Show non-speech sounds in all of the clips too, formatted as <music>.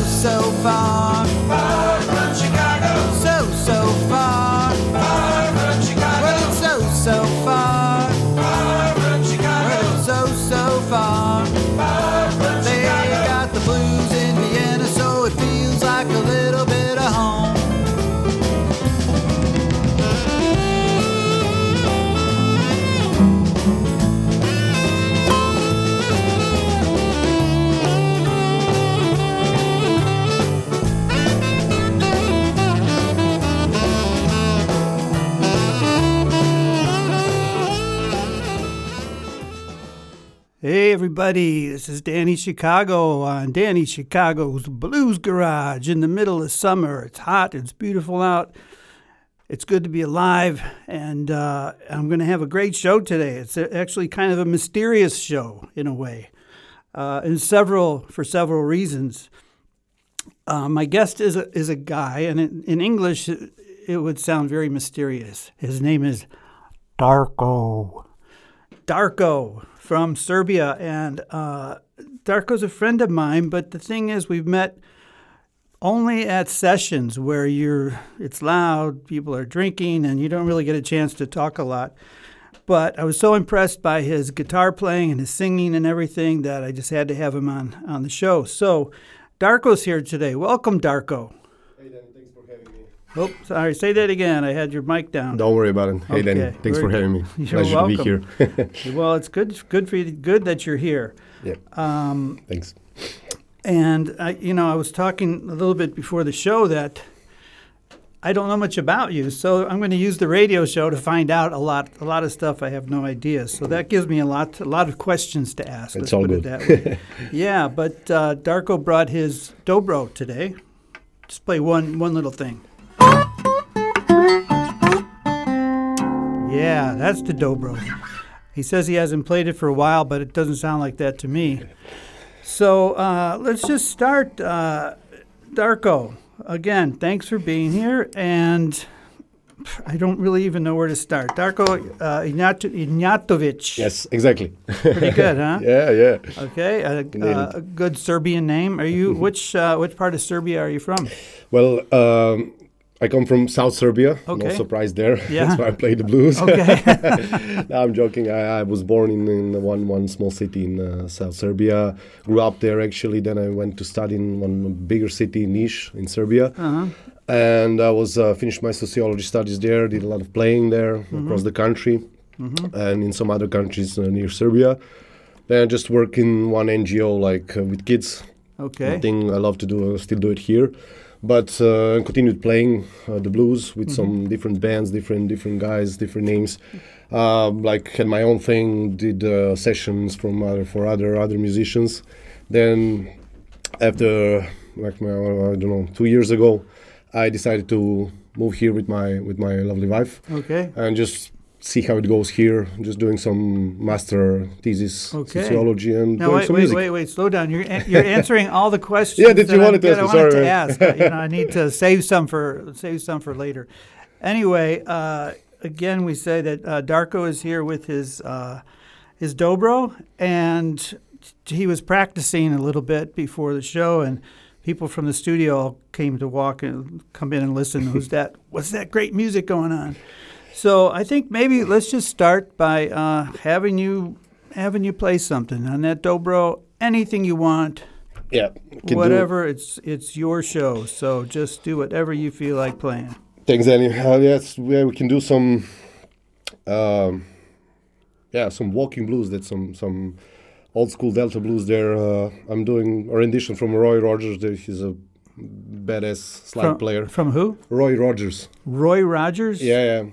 so. Far everybody, this is Danny Chicago on Danny Chicago's Blues Garage in the middle of summer. It's hot, it's beautiful out. It's good to be alive, and uh, I'm going to have a great show today. It's actually kind of a mysterious show in a way, uh, and several for several reasons. Uh, my guest is a, is a guy, and in, in English, it, it would sound very mysterious. His name is Darko. Darko from Serbia, and uh, Darko's a friend of mine. But the thing is, we've met only at sessions where you're it's loud, people are drinking, and you don't really get a chance to talk a lot. But I was so impressed by his guitar playing and his singing and everything that I just had to have him on on the show. So Darko's here today. Welcome, Darko. Hey Danny, Oh, sorry. Say that again. I had your mic down. Don't worry about it. Hey Danny, Okay, thanks for having me. <laughs> You're Pleasure to be welcome. here. <laughs> Well, it's good. Good for you. Good that you're here. yeah, Um, thanks. And I, you know, I was talking a little bit before the show that I don't know much about you, so I'm going to use the radio show to find out a lot, a lot of stuff I have no idea. So that gives me a lot, a lot of questions to ask. It's all good. It that <laughs> yeah, but uh, Darko brought his dobro today. Just play one, one little thing. Yeah, that's the dobro. He says he hasn't played it for a while, but it doesn't sound like that to me. So uh, let's just start. Uh, Darko, again, thanks for being here. And I don't really even know where to start. Darko uh, Ignat- Ignjatovic. Yes, exactly. Pretty good, huh? <laughs> yeah, yeah. Okay, a, uh, a good Serbian name. Are you <laughs> which uh, which part of Serbia are you from? Well, um, I come from South Serbia. Okay. No surprise there. <laughs> Yeah. That's why I play the blues. <laughs> Okay. <laughs> no, I'm joking. I, I was born in, in one one small city in uh, South Serbia. Grew up there actually. Then I went to study in one bigger city, Niš, in Serbia. Uh-huh. And I was uh, finished my sociology studies there. Did a lot of playing there Mm-hmm. across the country, and in some other countries uh, near Serbia. Then I just work in one NGO like uh, with kids. Okay. Thing I love to do. I still do it here. But uh, continued playing uh, the blues with Mm-hmm. some different bands, different different guys, different names. Um, like had my own thing, did uh, sessions from other for other other musicians. Then after like my, I don't know two years ago, I decided to move here with my with my lovely wife Okay. and just see how it goes here. Just doing some master thesis Okay. sociology and Now doing wait, some wait, music. wait, wait. Slow down. You're you're answering all the <laughs> questions. Yeah, that you I'm wanted to ask, I wanted sorry, to ask. You know, I need to save some for save some for later. Anyway, uh, again, we say that uh, Darko is here with his uh, his dobro, and he was practicing a little bit before the show, and people from the studio all came to walk and come in and listen. Who's <laughs> that? What's that great music going on? So I think maybe let's just start by uh, having you having you play something on that dobro. Anything you want, Yeah, can do- whatever. It's it's your show, so just do whatever you feel like playing. Thanks, Danny. Uh, yes, yeah, we can do some, um, yeah, some walking blues. That's some some old school Delta blues. There, uh, I'm doing a rendition from Roy Rogers. There, he's a badass slide From, player. from who? Roy Rogers. Roy Rogers. Yeah, yeah.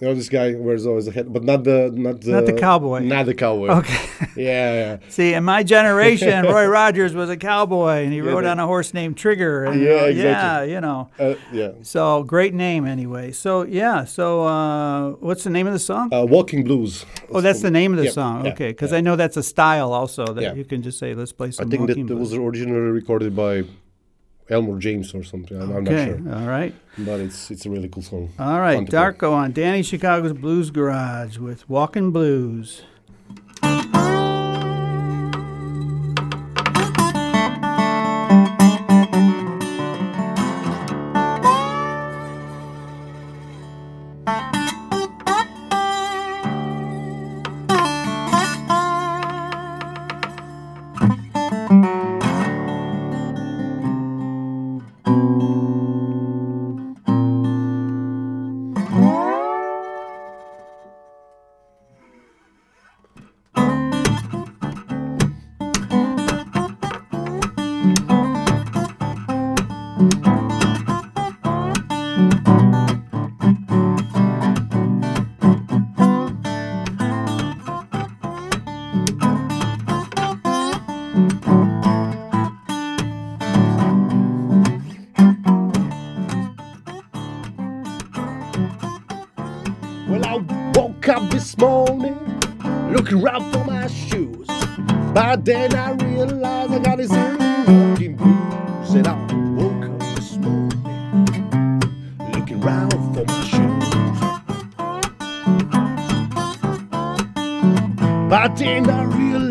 You know this guy wears always a hat, but not the not the Not the cowboy. Not the cowboy. <laughs> Okay. <laughs> Yeah, yeah. See, in my generation, Roy <laughs> Rogers was a cowboy, and he Yeah, rode on a horse named Trigger. And, Yeah, uh, exactly. Yeah, you know. Uh, yeah. So great name anyway. So yeah. So uh, what's the name of the song? Uh, walking blues. oh, that's the name of the yeah, song. yeah, okay, because. I know that's a style also that you can just say, let's play some." I think that walking it was originally recorded by Elmore James or something. I'm, I'm not sure, All right. but it's it's a really cool song. All right. To play. Darko on Danny Chicago's Blues Garage with Walking Blues. Morning, looking around for my shoes. But then I realized I got this walking blues, and I woke up this morning, looking around for my shoes. But then I realized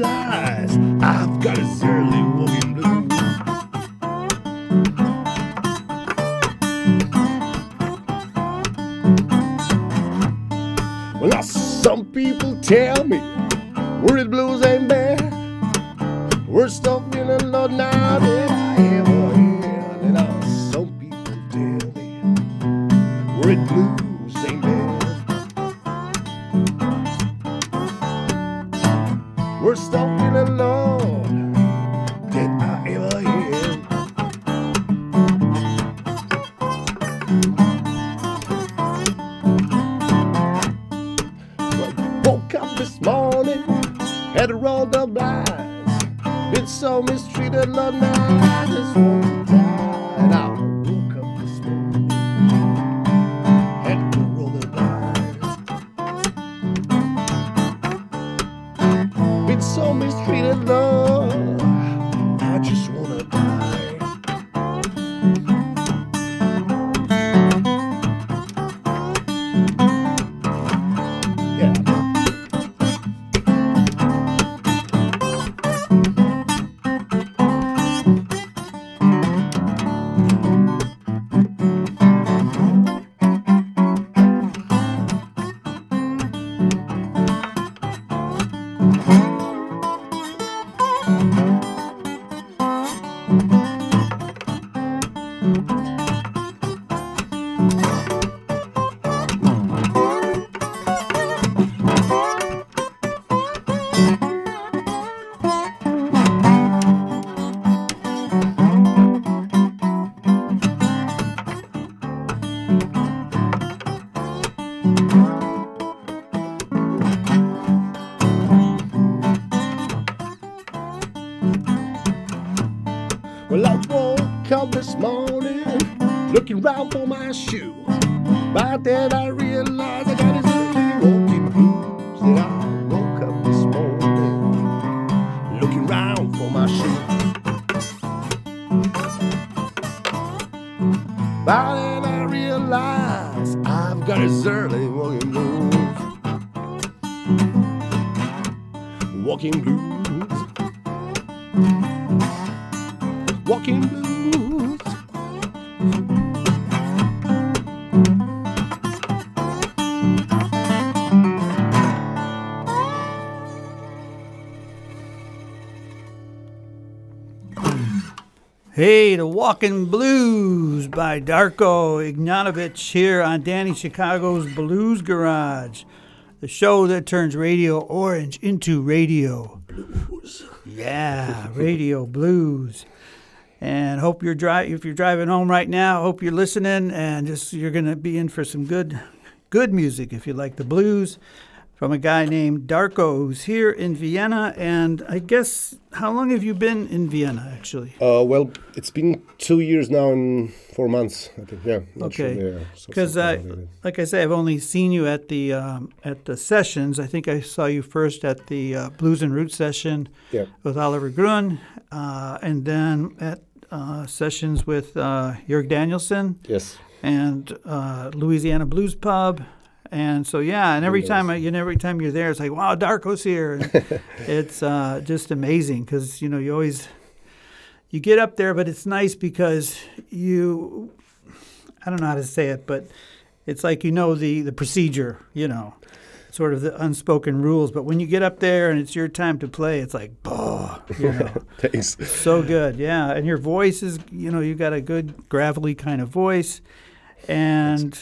Walking Blues by Darko Ignjatovic here on Danny Chicago's Blues Garage, the show that turns Radio Orange into radio. Blues. Yeah, radio blues. And hope you're if you're driving home right now, hope you're listening and just you're going to be in for some good good music if you like the blues from a guy named Darko who's here in Vienna and I guess how long have you been in Vienna actually? Uh, well, it's been two years now and four months. I think. Yeah. not sure, Okay, yeah, so- because I, like I say, I've only seen you at the um, at the sessions. I think I saw you first at the uh, Blues and Roots session Yeah. with Oliver Gruen, uh, and then at uh, sessions with uh, Jörg Danielson Yes. and uh, Louisiana Blues Pub. And so yeah, and every time I, you know, every time you're there, it's like wow, Darko's here. And <laughs> it's uh, just amazing because you know you always you get up there, but it's nice because you I don't know how to say it, but it's like you know the the procedure, you know, sort of the unspoken rules. But when you get up there and it's your time to play, it's like, oh, you know, <laughs> Thanks. so good, yeah. And your voice is, you know, you got a good gravelly kind of voice, and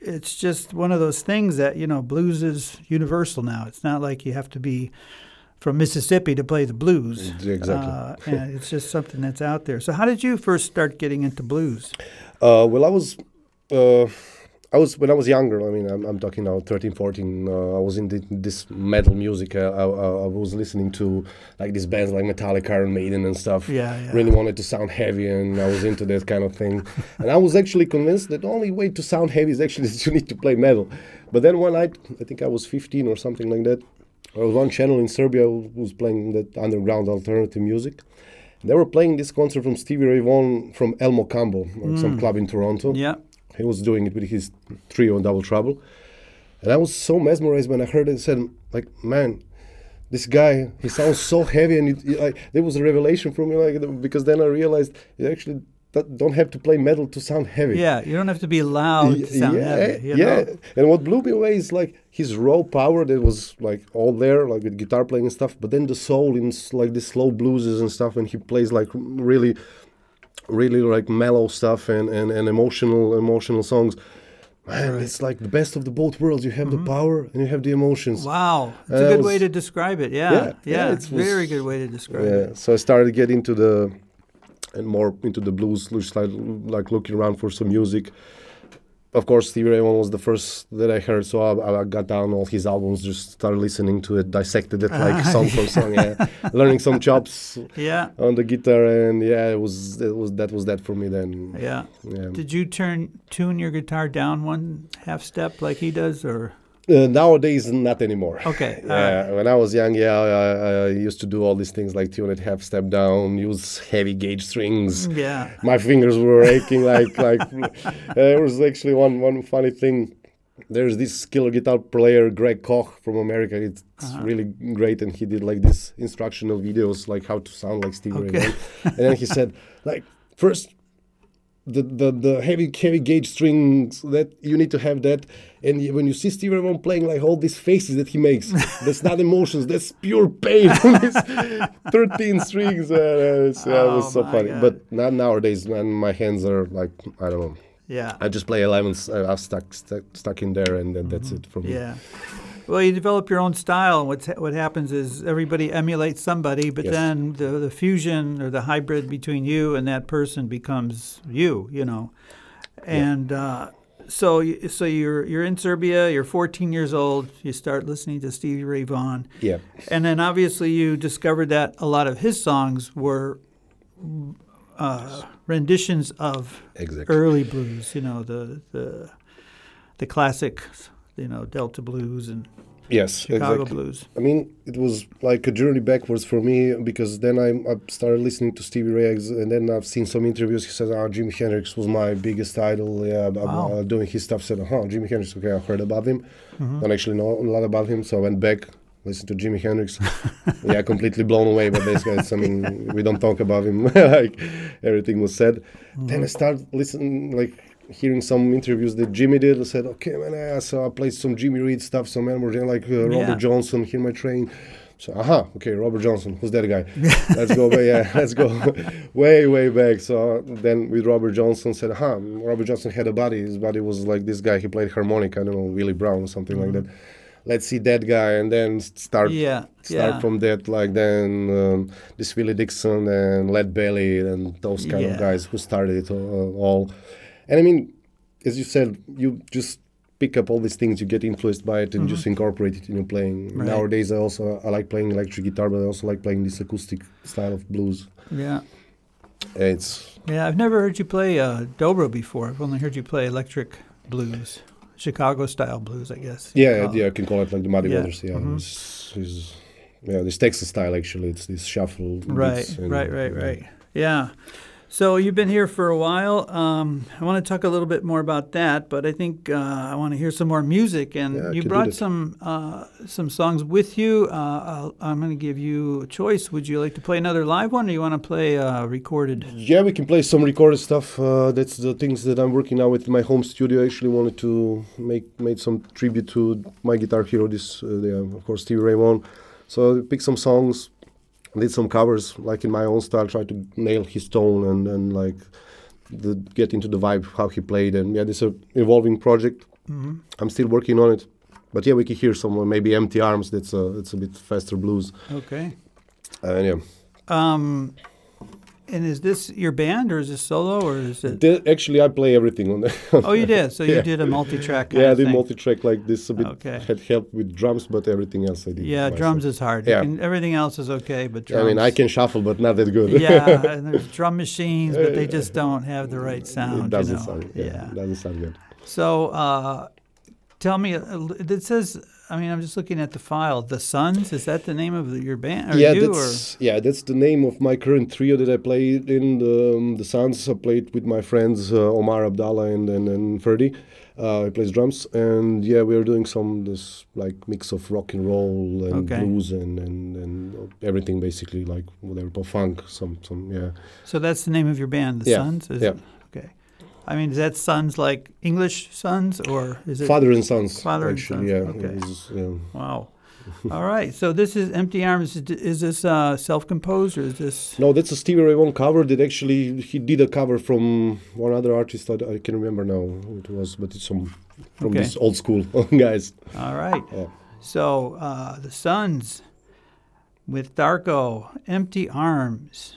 it's just one of those things that you know, blues is universal now. It's not like you have to be from Mississippi to play the blues. Exactly. Uh, and it's just something that's out there. So, how did you first start getting into blues? Uh, well, I was uh, I was when I was younger. I mean, I'm, I'm talking now 13, 14. Uh, I was into this metal music. Uh, I, I, I was listening to like these bands like Metallica, Iron Maiden, and stuff. Yeah, yeah. Really wanted to sound heavy, and I was into that kind of thing. <laughs> and I was actually convinced that the only way to sound heavy is actually <laughs> that you need to play metal. But then one night, I think I was 15 or something like that. There was one channel in Serbia who was playing that underground alternative music. They were playing this concert from Stevie Ray Vaughan from El Mocambo, or some club in Toronto. Yeah. He was doing it with his trio on Double Trouble. And I was so mesmerized when I heard it and said, like, man, this guy, he sounds so heavy. And it, it- like, there was a revelation for me, like, because then I realized you actually don't- don't have to play metal to sound heavy. Yeah, you don't have to be loud to sound yeah, heavy. You yeah. know? And what blew me away is like his raw power that was like all there, like with guitar playing and stuff. But then the soul in like the slow blueses and stuff, and he plays like really, really like mellow stuff and and, and emotional emotional songs. Man, Right. it's like the best of the both worlds. You have the mm-hmm. power and you have the emotions. Wow, it's a good was- way to describe it. Yeah, Yeah, yeah, yeah, it was- very good way to describe Yeah, it. so I started to into the and more into the blues, just like, like looking around for some music. Of course, Stevie Ray Vaughan was the first that I heard, so I, I got down all his albums, just started listening to it, dissected it like uh-huh. song for song, yeah, <laughs> learning some chops Yeah, on the guitar, and yeah, it was it was that was that for me then. yeah. Yeah. Did you turn tune your guitar down one half step like he does, or Uh, nowadays, not anymore. okay? <laughs> Yeah, right. when I was young, yeah, I, I used to do all these things like tune it half step down, use heavy gauge strings. Yeah. my fingers were aching like <laughs> like uh, there was actually one one funny thing there's this killer guitar player greg koch from america it's Uh-huh. really great and he did like this instructional videos like how to sound like stevie ray Okay. And then he said like first the, the, the heavy heavy gauge strings that you need to have that and when you see Stevie Ray Vaughan playing like all these faces that he makes <laughs> that's not emotions that's pure pain on these <laughs> 13 strings uh, it's, yeah, it Oh was so funny God. but not nowadays man my hands are like I don't know Yeah. I just play 11s uh, I've stuck, stuck stuck in there and then that's it for me Mm-hmm. Yeah. Well, you develop your own style, and what's, what happens is everybody emulates somebody, but Yes. then the, the fusion or the hybrid between you and that person becomes you, you know. And uh, so, so you're you're in Serbia. You're 14 years old. You start listening to Stevie Ray Vaughan, yeah and then obviously you discovered that a lot of his songs were uh, renditions of exactly early blues. You know the the the classics. You know Delta blues and yes Chicago exactly. blues. I mean, it was like a journey backwards for me because then I, I started listening to Stevie Ray and then I've seen some interviews. He says, "Ah, Jimi Hendrix was my biggest idol." Yeah, I'm uh, doing his stuff. Said, "Huh, Jimi Hendrix? Okay, I heard about him. Mm-hmm. Don't actually know a lot about him." So I went back, listened to Jimi Hendrix. <laughs> yeah, completely blown away by this guy. It's, I mean, we don't talk about him. <laughs> like everything was said. Then I started listening, like hearing some interviews that Jimmy did. I said, "Okay, man." Yeah, so I played some Jimmy Reed stuff, some Elmore, like uh, Robert Yeah. Johnson, Hear My Train. So, aha, okay, Robert Johnson, who's that guy? <laughs> let's go, back, yeah, let's go <laughs> way, way back. So then with Robert Johnson said, aha, Robert Johnson had a buddy. His buddy was like this guy. He played harmonica, I don't know, Willie Brown or something like that. Let's see that guy, and then start Yeah, start yeah. from that. Like then um, this Willie Dixon and Lead Belly and those kind Yeah. of guys who started it uh, all. And I mean, as you said, you just pick up all these things, you get influenced by it, and just incorporate it in your playing. Mm-hmm. Right. Nowadays, I also I like playing electric guitar, but I also like playing this acoustic style of blues. Yeah, It's yeah. I've never heard you play uh, dobro before. I've only heard you play electric blues, Chicago style blues, I guess. yeah, yeah, I can call it like the Muddy Yeah, Waters. Yeah, mhm. it's, it's, yeah, this Texas style actually. It's this shuffle. Right, and- right, right, right. Yeah. So you've been here for a while. Um, I want to talk a little bit more about that, but I think uh, I want to hear some more music. And Yeah, you brought some uh, some songs with you. Uh, I'll, I'm going to give you a choice. Would you like to play another live one, or you want to play uh, recorded? Yeah, we can play some recorded stuff. Uh, that's the things that I'm working now with my home studio. I actually wanted to make made some tribute to my guitar hero. This, uh, the, of course, Stevie Ray Vaughan. So I picked some songs, did some covers, like in my own style. Tried to nail his tone and and like the, get into the vibe how he played. And yeah, this is a evolving project. Mm-hmm. I'm still working on it. But yeah, we can hear some maybe Empty Arms. That's a it's a bit faster blues. Okay. Uh, yeah. Um, and is this your band or is this solo or is it? The- actually, I play everything on the. <laughs> Oh, you did. So you did a multi-track. Yeah, I did multi-track like this. A bit Okay. had help with drums, but everything else I did. Yeah, myself. drums is hard. Yeah. can- everything else is okay, but drums. I mean, I can shuffle, but not that good. yeah, <laughs> and there's drum machines, but they just don't have the right sound. it doesn't you know? sound. Yeah, doesn't sound good. So, uh, tell me, uh, it says. I mean, I'm just looking at the file. The Sons is that the name of the, your band? Or yeah, you, that's yeah, that's the name of my current trio that I played in the um, the Sounds. I played with my friends uh, Omar Abdallah and and, and Ferdy. Uh, he plays drums, and yeah, we are doing some this like mix of rock and roll and Okay. blues and, and and everything basically like whatever pop funk. Some some yeah. so that's the name of your band, the Yeah, Sons. Is yeah. it? I mean, is that sons like English sons or is it? Father and Sons. Father and actually, Sons, yeah. okay. is. Wow. All right. So this is Empty Arms. Is, is this uh, self-composed or is this? No, that's a Stevie Ray Vaughan cover that actually he did a cover from one other artist. I, I can remember now who it was, but it's some from Okay. this old school <laughs> guys. All right. Yeah. So uh, the Sons with Darko, Empty Arms.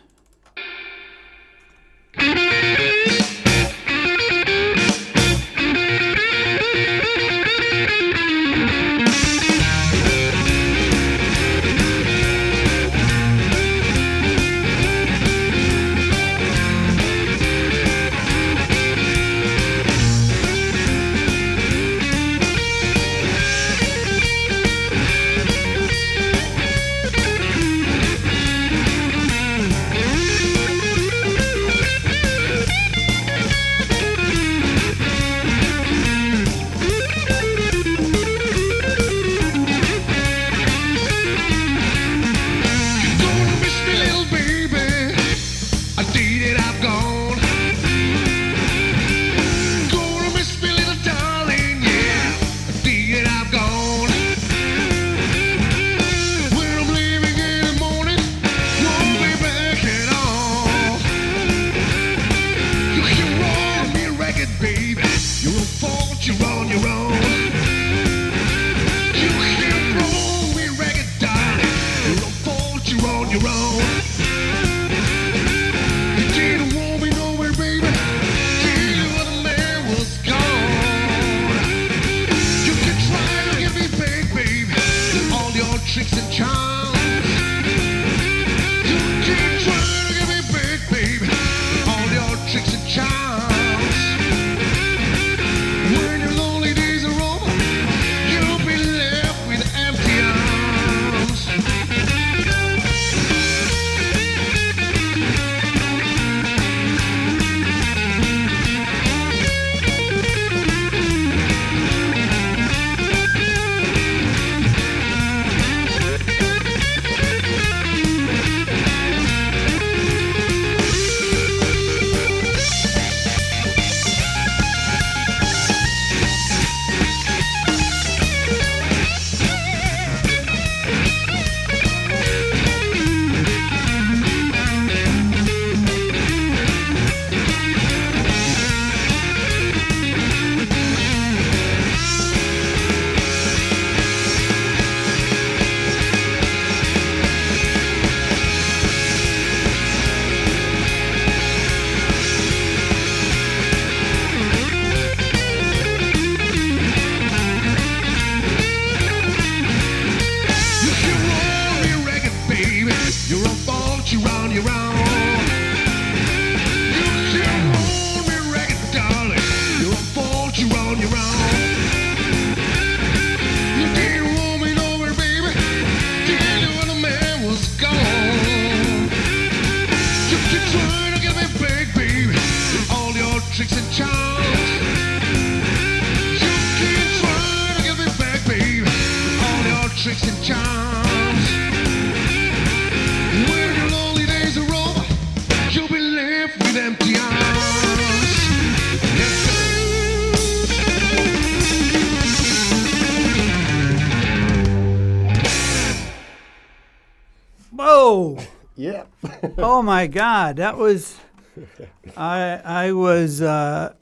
Oh my God, that was. <laughs> I I was uh,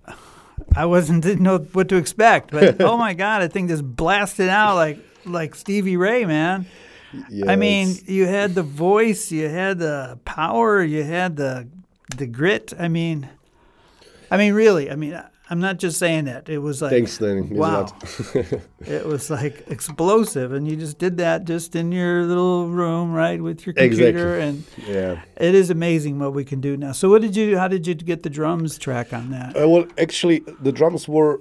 I wasn't <laughs> didn't know what to expect, but <laughs> oh my God, I think just blasted out like like Stevie Ray, man. I mean, you had the voice, you had the power, you had the the grit. I mean, I mean, really. I mean, I'm not just saying that. It was like Thanks, a wow. <laughs> it was like explosive, and you just did that just in your little room, right, with your Exactly. computer, and yeah. it is amazing what we can do now. So, what did you? How did you get the drums track on that? Uh, well, actually, the drums were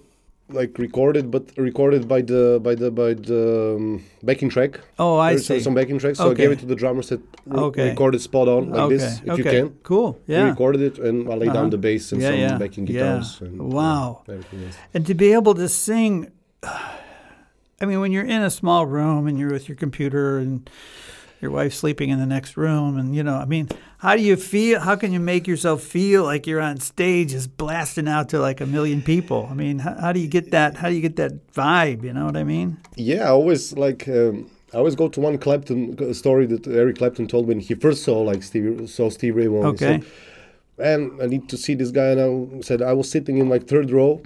like recorded, but recorded by the by the by the um, backing track. Oh, I There's some- see. some backing tracks, so I gave it to the drummer. Said re- Okay. record it spot on like okay, this if okay, you can. cool, We yeah. recorded it, and I laid Uh-huh. down the bass and Yeah, some yeah, backing yeah. guitars. And, Wow. yeah, everything else. And to be able to sing, <sighs> I mean, when you're in a small room and you're with your computer and your wife's sleeping in the next room, and you know, I mean, how do you feel? How can you make yourself feel like you're on stage, just blasting out to like a million people? I mean, how, how do you get that? How do you get that vibe? You know what I mean? Yeah, I always like. Um, I always go to one Clapton uh, story that Eric Clapton told when he first saw like Steve saw Steve Ray Vaughan. Okay. and I need to see this guy. And I said I was sitting in like third row,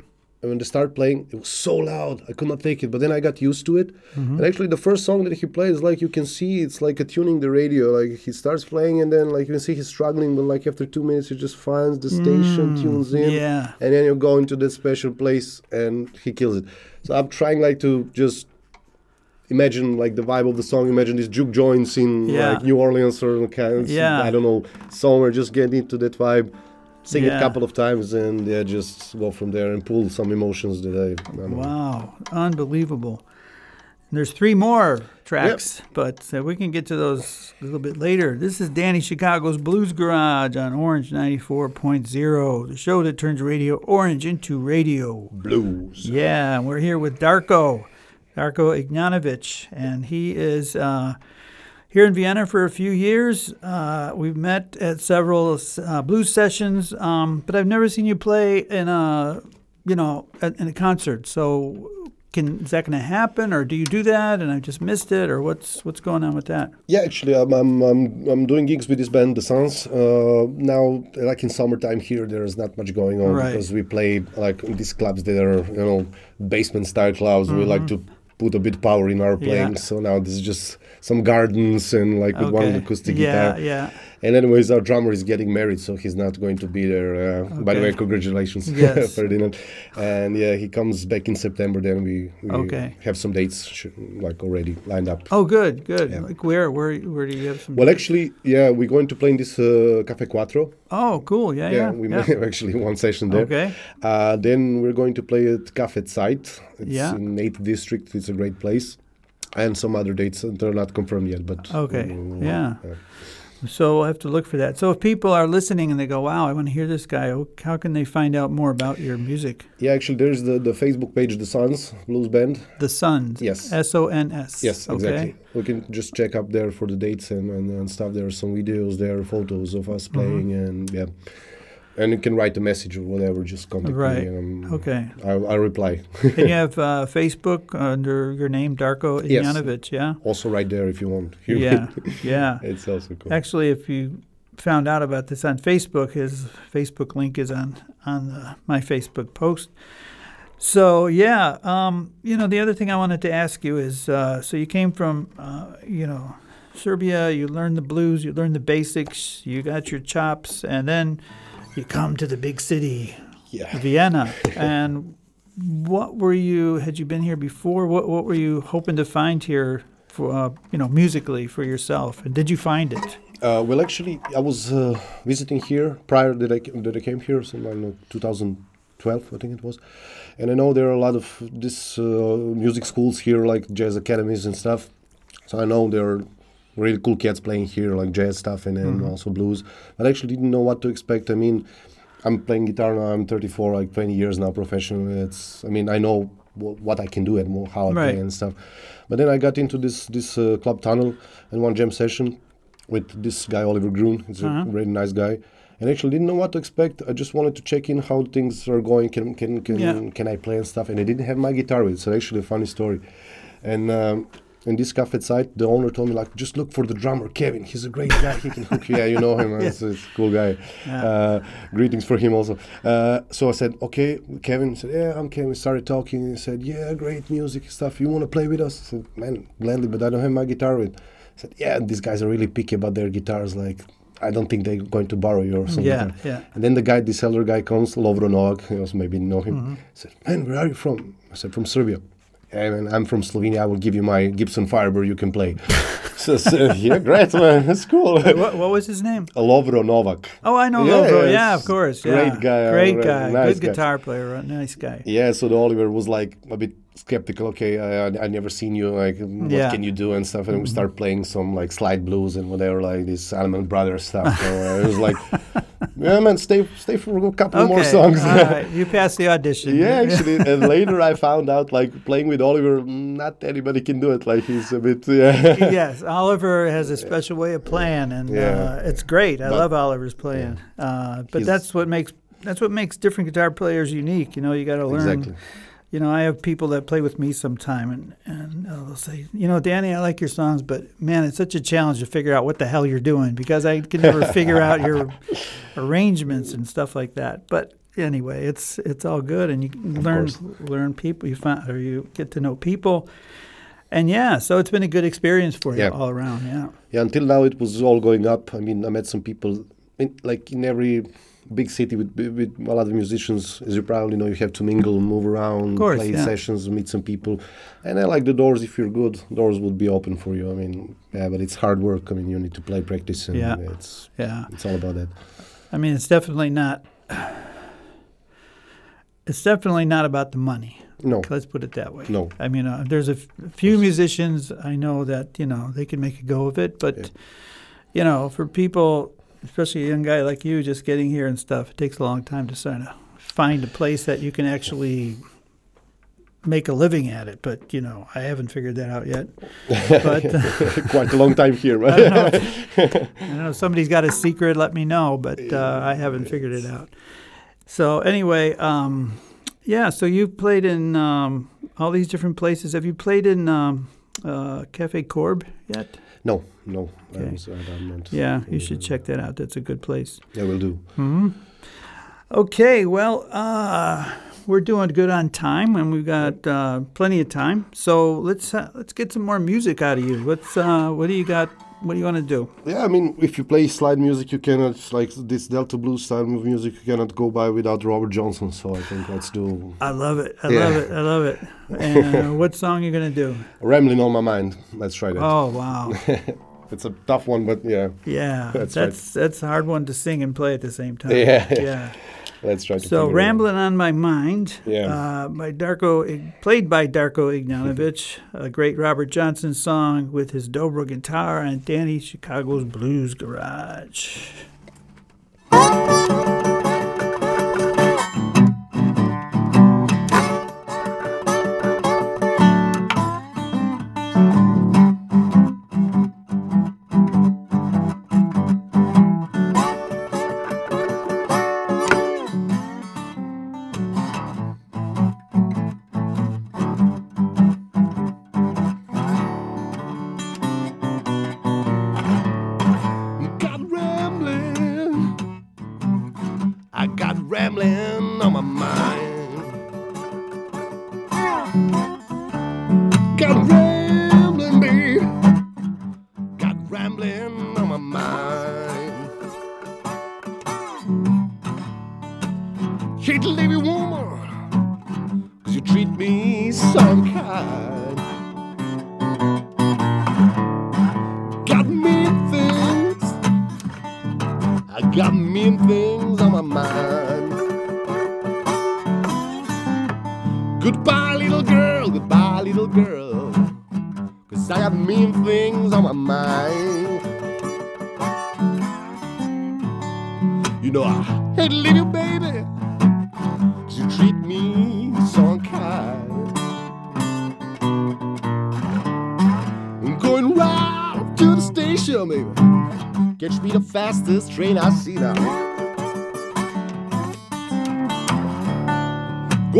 when they start playing, it was so loud I could not take it. But then I got used to it. Mm-hmm. And actually, the first song that he plays, like you can see, it's like a tuning the radio. Like he starts playing, and then like you can see he's struggling, but like after two minutes, he just finds the station, mm, tunes in, yeah. and then you go into that special place, and he kills it. So I'm trying like to just imagine like the vibe of the song. Imagine these juke joints in Yeah. like New Orleans or kind of, Yeah. I don't know somewhere. Just get into that vibe, sing it a couple of times, and yeah, just go from there and pull some emotions that I. I know. Wow, unbelievable. And there's three more tracks, but uh, we can get to those a little bit later. This is Danny Chicago's Blues Garage on Orange 94.0, the show that turns Radio Orange into radio. Blues. Yeah, and we're here with Darko, Darko Ignanovich, and he is uh, here in Vienna for a few years. Uh, we've met at several uh, blues sessions, um, but I've never seen you play in a, you know, in a concert. So, can is that going to happen, or do you do that and I just missed it, or what's what's going on with that? Yeah, actually, I'm, I'm, I'm, I'm doing gigs with this band, The Sons. Uh, now, like in summertime here, there's not much going on Right. because we play like in these clubs that are, you know, basement style clubs. We like to put a bit power in our Mm-hmm. Yeah. playing. So now this is just some gardens and like with one acoustic yeah, guitar. yeah. yeah. And anyways, our drummer is getting married, so he's not going to be there. Uh, By the way, congratulations, <laughs> Yes. Ferdinand. And yeah, he comes back in September. Then we, we Okay. have some dates sh- like already lined up. Oh, good, good. Yeah. Like where, where, where do you have some? Well, actually, yeah, we're going to play in this uh, Cafe Quattro. oh, cool. Yeah, Yeah, yeah. we yeah. <laughs> have actually one session there. Okay. Uh, then we're going to play at Cafe Site. It's Yeah. in 8th District. It's a great place. And some other dates. uh, They're not confirmed yet, but... Okay, mm, yeah. So we'll have to look for that. So if people are listening and they go, "Wow, I want to hear this guy," oh, how can they find out more about your music? Yeah, actually, there's the, the Facebook page, The Sons Blues Band. The Sons. Yes. S O N S. Yes, okay. exactly. We can just check up there for the dates and, and, and stuff. There are some videos there, are photos of Mm-hmm. us playing, and yeah. And you can write a message or whatever, just contact Right. me. And I'm- Okay. I'll, I'll reply. and you <laughs> have uh, Facebook under your name, Darko Yes. Ijanovic, yeah? also, right there if you want. <laughs> Yeah, <laughs> yeah. it's also cool. Actually, if you found out about this on Facebook, his Facebook link is on on the, my Facebook post. So yeah, um, you know, the other thing I wanted to ask you is, uh, so you came from, uh, you know, Serbia. You learned the blues. You learned the basics. You got your chops, and then you come to the big city, Yeah. Vienna. <laughs> and what were you? Had you been here before? What What were you hoping to find here? For, uh, you know, musically for yourself, and did you find it? Uh, well, actually, I was uh, visiting here prior that I, that I came here, so I know, 2012, I think it was. And I know there are a lot of this uh, music schools here, like jazz academies and stuff. So I know there are really cool cats playing here, like jazz stuff and then also blues. But I actually didn't know what to expect. I mean, I'm playing guitar now. I'm 34, like 20 years now professionally. It's, I mean, I know wh- what I can do and more how I Right. play and stuff. But then I got into this this uh, club tunnel and one jam session with this guy Oliver Grun. He's Uh-huh. a really nice guy. And actually didn't know what to expect. I just wanted to check in how things are going. Can can can Yeah. can I play and stuff? And I didn't have my guitar with. So actually a funny story. And um, in this cafe site, the owner told me like, just look for the drummer, Kevin. He's a great guy. He can hook you. Yeah, you know him. <laughs> he's a cool guy. Yeah. Uh, greetings for him also. Uh, so I said, okay, Kevin. He said, yeah, I'm Kevin. Started talking. He said, yeah, great music stuff. You want to play with us? I said, man, gladly, but I don't have my guitar with. I said, yeah, these guys are really picky about their guitars. Like, I don't think they're going to borrow you or something. Yeah, like yeah. And then the guy, the seller guy comes, Lovro Novak, you also maybe know him. Mm-hmm. said, "Man, where are you from?" I said, "From Serbia." And I'm from Slovenia. I will give you my Gibson Firebird. You can play. <laughs> so, I said, yeah, great, man. That's cool. What, what was his name? Lovro Novak. Oh, I know Yeah, Lovro. Yeah, of course. Yeah. great guy, Great guy. nice Good guy. guitar player. Nice guy. Yeah, so the Oliver was like a bit skeptical. Okay, I, I, I never seen you. Like, what Yeah. Mm-hmm. can you do and stuff? And we start playing some like slide blues and whatever, like this Allman Brothers stuff. so uh, it was like, <laughs> yeah, man, stay stay for a couple more songs. <laughs> Right. You passed the audition. yeah, actually, and later I found out like playing with Oliver, not anybody can do it. Like he's a bit, yeah. <laughs> yes, Oliver has a special way of playing, and Yeah. uh, it's great. I But- love Oliver's playing. Uh, but He's- that's what makes that's what makes different guitar players unique. You know, you got to learn. Exactly. You know, I have people that play with me sometime, and and uh, they'll say, you know, Danny, I like your songs, but man, it's such a challenge to figure out what the hell you're doing because I can never figure out your <laughs> arrangements and stuff like that. But anyway, it's it's all good, and you learn course. learn people. You find or you get to know people. And yeah, so it's been a good experience for you Yeah. all around. Yeah. Yeah, until now it was all going up. I mean, I met some people, in, like in every big city with with a lot of musicians. As you probably know, you have to mingle, move around, course, play yeah. sessions, meet some people. And I like the doors. If you're good, doors would be open for you. I mean, yeah, but it's hard work. I mean, you need to play, practice, and Yeah. it's Yeah. it's all about that. I mean, it's definitely not. It's definitely not about the money. No, Let's put it that way. No. I mean, uh, there's a, f- a few musicians I know that you know they can make a go of it, but Yeah. you know, for people, especially a young guy like you, just getting here and stuff, it takes a long time to sort of find a place that you can actually make a living at it. But you know, I haven't figured that out yet. But <laughs> uh, quite a long time here. <laughs> I But don't know. <laughs> I don't know if somebody's got a secret. Let me know, but uh, I haven't figured it out. So anyway, um, yeah. So you've played in um, all these different places. Have you played in um, uh, Cafe Korb yet? No, no, Okay. was, I'm not. Yeah, you should check that out. That's a good place. Yeah, we'll do. Okay, well, uh, we're doing good on time, and we've got uh, plenty of time. So let's uh, let's get some more music out of you. What's uh, what do you got? What do you want to do? Yeah, I mean, if you play slide music, you cannot like this Delta blues style of music. You cannot go by without Robert Johnson. So I think let's do I love it. I Yeah. love it. I love it. And uh, <laughs> what song are you gonna do? "Rambling on My Mind." Let's try that. Oh wow, <laughs> It's a tough one, but yeah, yeah, That's that's right. that's a hard one to sing and play at the same time. Yeah. yeah. Let's try to. So rambling on my mind, Yeah. uh, by Darko, played by Darko Ignanovich, a great Robert Johnson song with his dobro guitar and Danny Chicago's Blues Garage.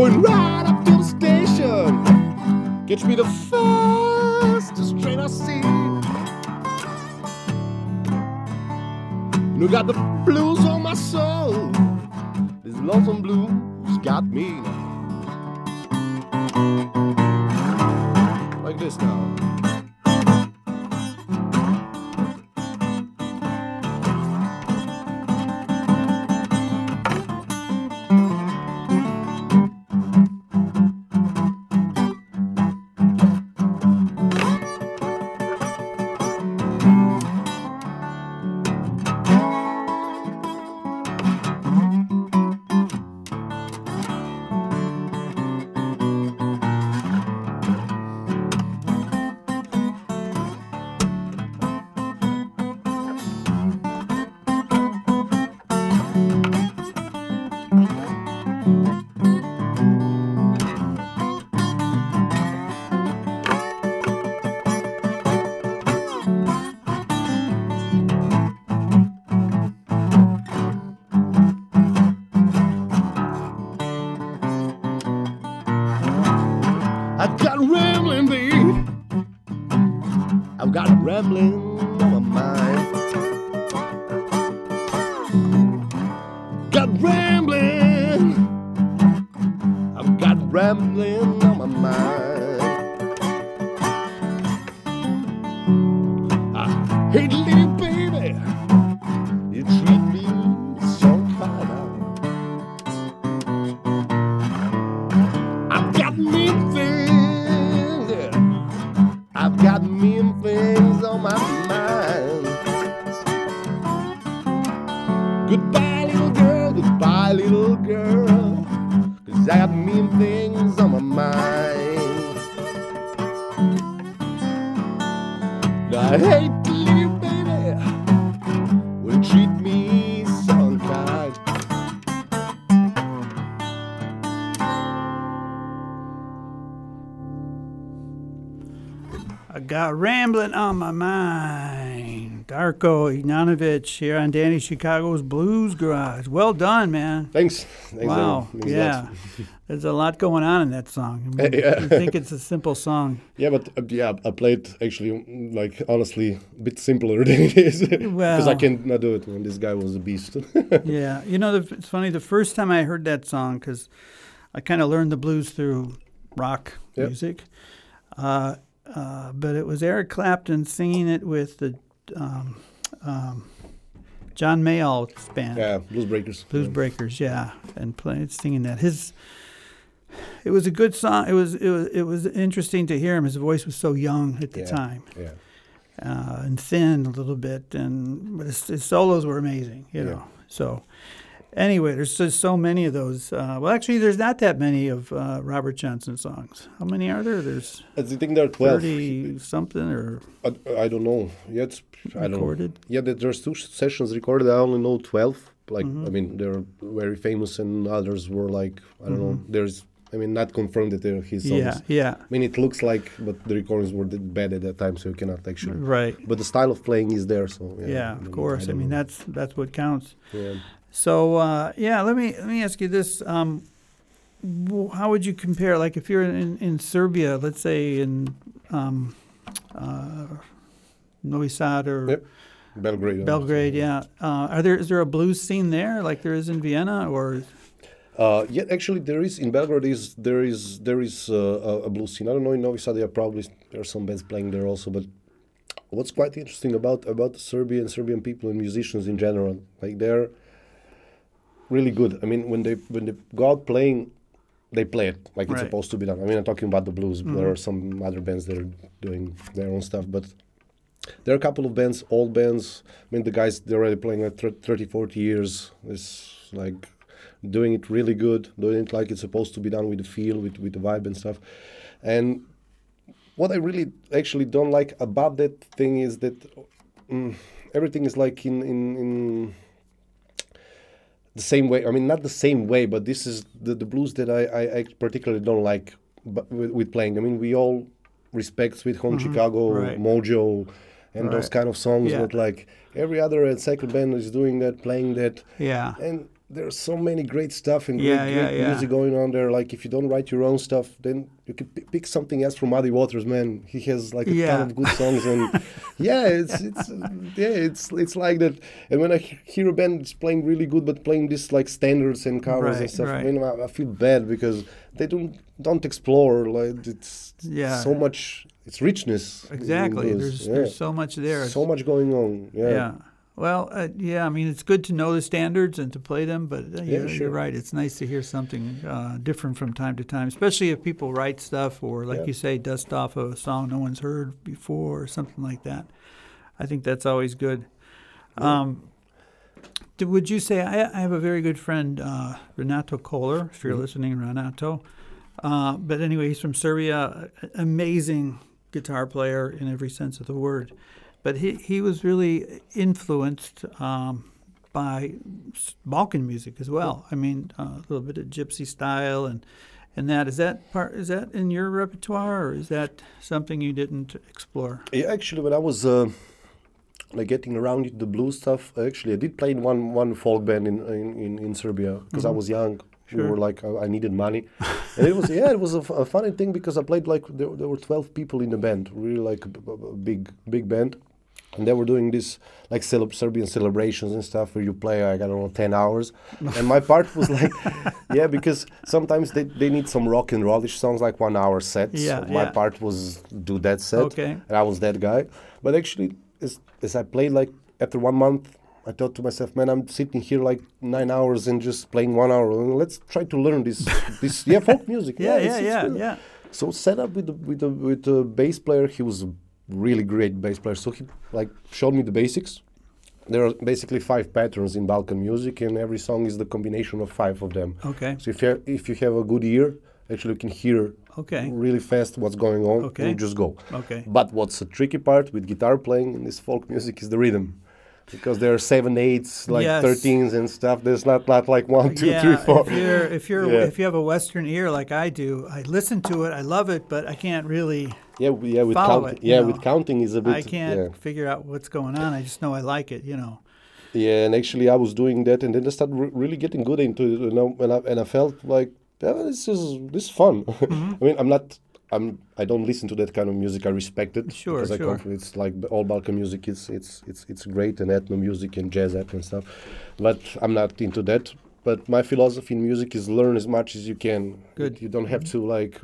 Going right up to the station. Catch me the fastest train I see. You got the blues on my soul. This lonesome blues got me. Like this now. Got mean on my mind. Darko Ignjatovic here on Danny Chicago's Blues Garage. Well done, man. Thanks. Thanks wow. Thanks yeah. <laughs> There's a lot going on in that song. I mean, <laughs> Yeah. You think it's a simple song. Yeah, but uh, yeah, I played actually like honestly a bit simpler <laughs> than it is because I Well- cannot do it. And this guy was a beast. yeah. You know, the, it's funny. The first time I heard that song, because I kind of learned the blues through rock Yep. music, uh, uh, but it was Eric Clapton singing it with the um, um, John Mayall band. yeah, Blues Breakers. Blues Yeah. Breakers, yeah, and playing singing that. His it was a good song. It was it was it was interesting to hear him. His voice was so young at the Yeah. time Yeah. uh, and thin a little bit, and but his, his solos were amazing. You know, so. Anyway, there's just so many of those. Uh, well, actually, there's not that many of uh, Robert Johnson songs. How many are there? There's I think there are 12. thirty something or I, I don't know. Yet I don't recorded. Yeah, there's two sessions recorded. I only know 12. Like, Mm-hmm. I mean, they're very famous, and others were like, I don't know. There's, I mean, not confirmed that they're his songs. Mm-hmm. Yeah, yeah, I mean, it looks like, but the recordings were bad at that time, so you cannot actually. right. But the style of playing is there, so yeah. Yeah, of don't- course. I, don't mean, know. that's that's what counts. Yeah. So uh, yeah, let me let me ask you this: um, How would you compare, like, if you're in, in Serbia, let's say in um, uh, Novi Sad or Yep. Belgrade. Belgrade? Yeah, uh, are there is there a blues scene there, like there is in Vienna, or Uh, yeah, actually, there is in Belgrade. Is there is there is uh, a, a blues scene? I don't know in Novi Sad. There are probably there are some bands playing there also. But what's quite interesting about about Serbia and Serbian people and musicians in general, like they're really good. I mean, when they when they go out playing, they play it like it's supposed to be done. I mean, I'm talking about the blues. There Mhm. are some other bands that are doing their own stuff, but there are a couple of bands, old bands. I mean, the guys they're already playing like 30, 40 years. It's like doing it really good, doing it like it's supposed to be done with the feel, with with the vibe and stuff. And what I really actually don't like about that thing is that mm, everything is like in in in the same way. I mean, not the same way, but this is the, the blues that I, I, I particularly don't like but with, with playing. I mean, we all respect Sweet Home Chicago, Mm-hmm. right. Mojo, and those kind of songs. Yeah. But like every other second band is doing that, playing that, yeah, and there's so many great stuff and Yeah, great, yeah, great yeah. music going on there. Like if you don't write your own stuff, then you can p- pick something else from Muddy Waters, man. He has like a Yeah. ton of good songs, and <laughs> yeah, it's it's yeah, it's it's like that. And when I hear a band that's playing really good, but playing this like standards and covers and stuff, right. I mean, I, I feel bad because they don't don't explore like it's Yeah. so much. It's richness. exactly. There's there's so much there. so much going on. Yeah. Well, uh, yeah. I mean, it's good to know the standards and to play them, but uh, Yeah, you're, sure. you're right. It's nice to hear something uh, different from time to time, especially if people write stuff or, like Yeah. you say, dust off a song no one's heard before or something like that. I think that's always good. Um, would you say I, I have a very good friend, uh, Renato Kohler, if you're Mhm. listening, Renato. Uh, but anyway, he's from Serbia. Amazing guitar player in every sense of the word. But he, he was really influenced um, by Balkan music as well. I mean, uh, a little bit of gypsy style and and that is that part is that in your repertoire or is that something you didn't explore? Yeah, actually, when I was uh, like getting around into the blues stuff, actually, I did play in one one folk band in in, in, Serbia because I Mhm. was young. We were like, I, I needed money, and it was yeah, it was a, f- a funny thing because I played like there, there were twelve people in the band, really like a, a big big band, and they were doing this like cele- Serbian celebrations and stuff where you play like I don't know ten hours, and my part was <laughs> like, yeah, because sometimes they, they need some rock and rollish songs like one hour sets. Yeah, so my yeah. part was do that set, Okay. and I was that guy. But actually, as, as I played like after one month. I thought to myself, man, I'm sitting here like nine hours and just playing one hour. Let's try to learn this, <laughs> this yeah, folk music. Yeah, it's- yeah, yeah, yeah. so set up with the, with the, with the bass player. He was really great bass player. So he like showed me the basics. There are basically five patterns in Balkan music, and every song is the combination of five of them. Okay. So if you have, if you have a good ear, actually you can hear Okay. really fast what's going on, Okay. and you just go. Okay. But what's the tricky part with guitar playing in this folk music is the rhythm. Because there are seven eights, like Yes. thirteens and stuff. There's not, not like one, two, three, yeah, four. if you're if you're Yeah. if you have a Western ear like I do, I listen to it, I love it, but I can't really, Yeah, yeah, with follow counting. it, yeah, know. with counting is a bit. I can't yeah. figure out what's going on. I just know I like it, you know. Yeah, and actually, I was doing that, and then I started re- really getting good into it, you know, and I, and I felt like, yeah, this is this is fun. <laughs> Mm-hmm. I mean, I'm not, I'm, I don't listen to that kind of music. I respect it Sure, because I sure. come it's like all Balkan music. It's it's it's it's great and ethno music and jazz ethno and stuff, but I'm not into that. But my philosophy in music is learn as much as you can. Good. You don't have to like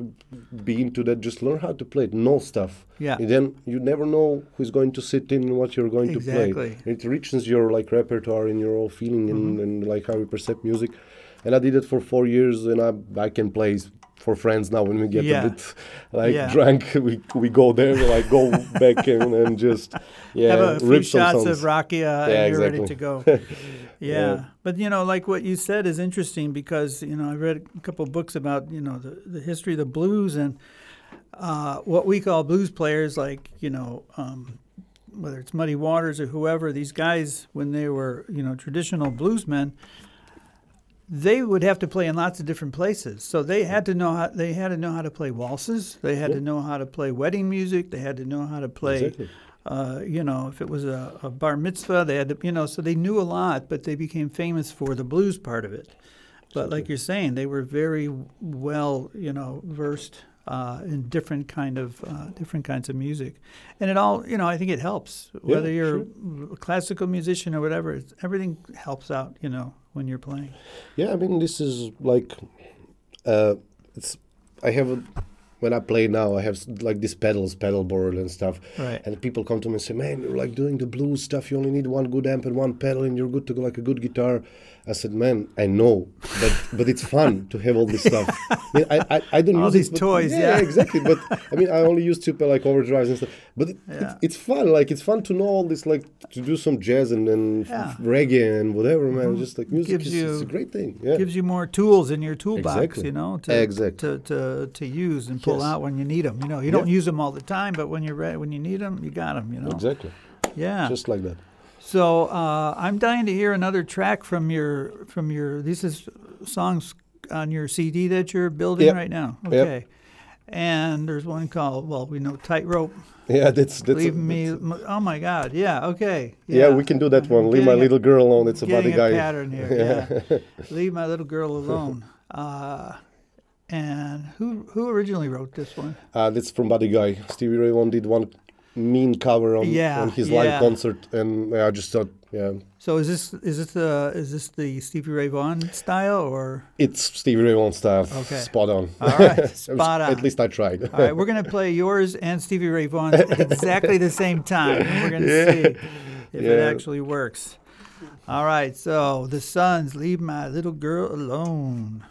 be into that. Just learn how to play it. Know stuff. Yeah. And then you never know who's going to sit in and what you're going to Exactly. play. It reaches your like repertoire and your whole feeling Mm-hmm. and, and like how you perceive music. And I did it for four years, and I I can play for friends now. When we get Yeah. a bit like Yeah. drunk, we we go there, we, like go back and, and just <laughs> yeah, have a few rip shots songs. of Rakia Yeah, and you're ready to go. <laughs> yeah. But you know, like what you said is interesting because, you know, I read a couple of books about, you know, the, the history of the blues and uh, what we call blues players, like, you know, um, whether it's Muddy Waters or whoever, these guys, when they were, you know, traditional bluesmen, they would have to play in lots of different places. So they had to know how they had to know how to play waltzes. They had to know how to play wedding music. They had to know how to play, Exactly. uh, you know, if it was a, a bar mitzvah, they had to, you know, so they knew a lot, but they became famous for the blues part of it. But like you're saying, they were very well, you know, versed uh, in different kind of uh, different kinds of music, and it all, you know, I think it helps whether you're a classical musician or whatever. It's, everything helps out, you know, when you're playing. Yeah, I mean, this is like, uh, it's. I have a, when I play now, I have like these pedals, pedal board and stuff. Right. And people come to me and say, "Man, you're like doing the blues stuff. You only need one good amp and one pedal, and you're good to go like a good guitar." I said, "Man, I know, but but it's fun to have all this stuff. I, mean, I, I, I don't All use these it, toys, yeah. exactly. But I mean, I only use to play like overdrives and stuff. But it, Yeah. it, it's fun. Like it's fun to know all this, like to do some jazz and then Yeah. Mm-hmm. reggae and whatever, man. Just like music Gives is it's a great thing. Yeah. gives you more tools in your toolbox, Exactly. you know, to, Exactly. to, to, to use and pull Yes. out when you need them. You know, you don't use them all the time, but when you're ready, when you need them, you got them. You know, Exactly. yeah. Just like that. So uh, I'm dying to hear another track from your from your. This is songs on your CD that you're building Yep. right now. Yep. Okay. And there's one called well, we know Tightrope. Yeah, that's that's. Leave a, me. that's- Oh my God. Yeah. Okay. yeah. we can do that one. Leave my a- little girl alone. It's about the guy. a pattern here. <laughs> Yeah. Leave my little girl alone. Uh, and who who originally wrote this one? Uh, that's from Buddy Guy. Stevie Ray Vaughan did one mean cover on, Yeah, on his yeah. live concert, and I just thought, yeah, So is this is this the is this the Stevie Ray Vaughan style or? it's Stevie Ray Vaughan style. Okay. Spot on. All right, <laughs> spot on. At least I tried. All right, we're gonna play yours and Stevie Ray Vaughan's at <laughs> exactly the same time. We're gonna see if it actually works. All right, so the Sons leave my little girl alone.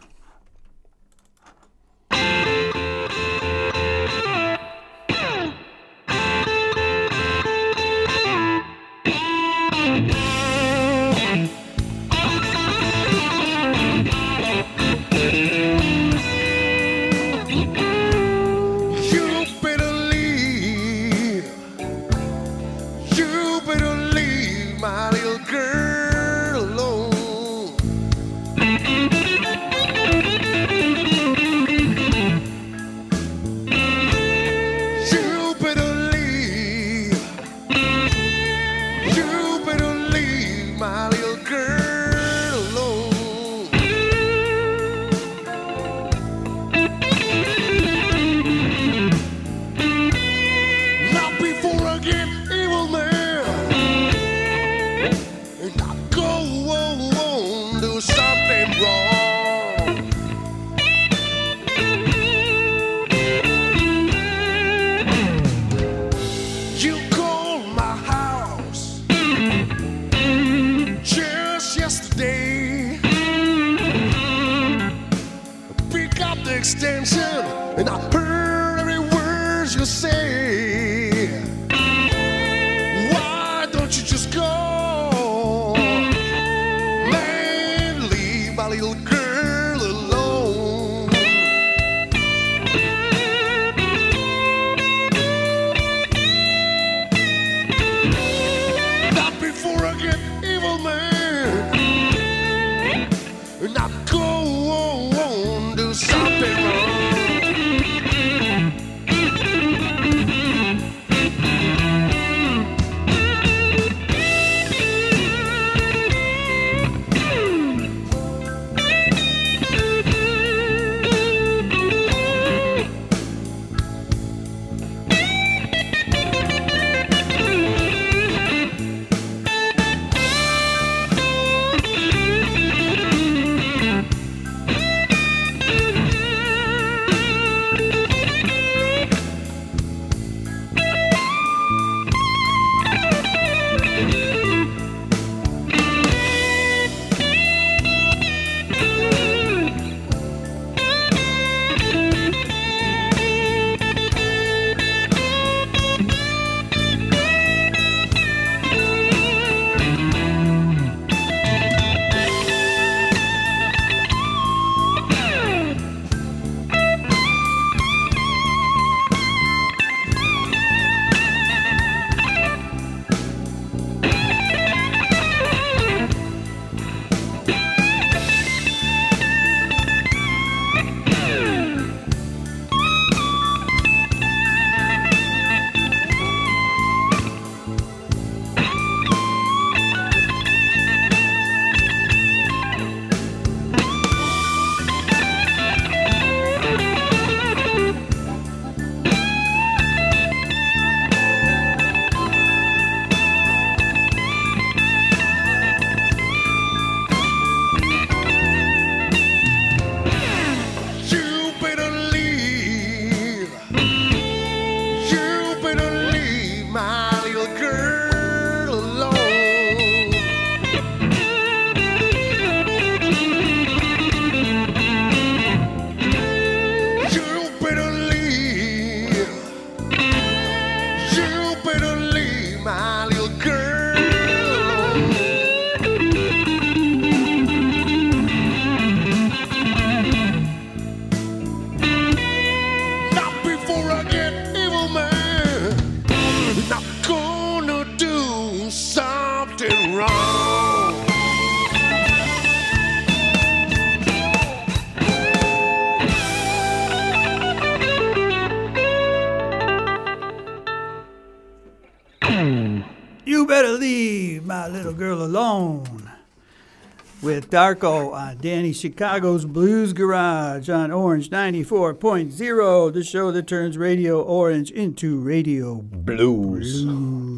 Darko on Danny Chicago's Blues Garage on Orange 94.0, the show that turns Radio Orange into Radio Blues.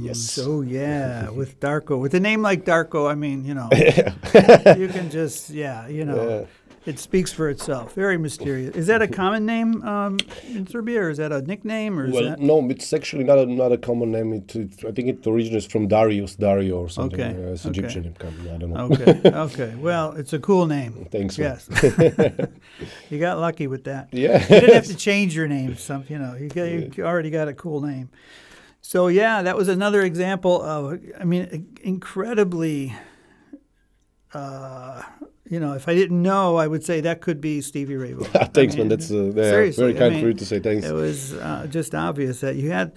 Yes. So yeah, with Darko, with a name like Darko, I mean, you know, <laughs> you can just yeah, you know, it speaks for itself. Very mysterious. Is that a <laughs> common name um, in Serbia, or is that a nickname, or is Well, that no, it's actually not a not a common name. It, it, I think it originates from Darius, Dario, or something. Okay, Uh, it's okay. Egyptian. I don't know. okay? <laughs> Okay, well, it's a cool name. Thanks. man. Yes, <laughs> you got lucky with that. Yeah. You didn't have to change your name. Some, you know, you, got, you already got a cool name. So yeah, that was another example of, I mean, incredibly. Uh, you know, if I didn't know, I would say that could be Stevie Ray Vaughan. <laughs> I Thanks, mean, man. That's uh, yeah, very I kind mean, for you to say thanks. It was uh, just obvious that you had.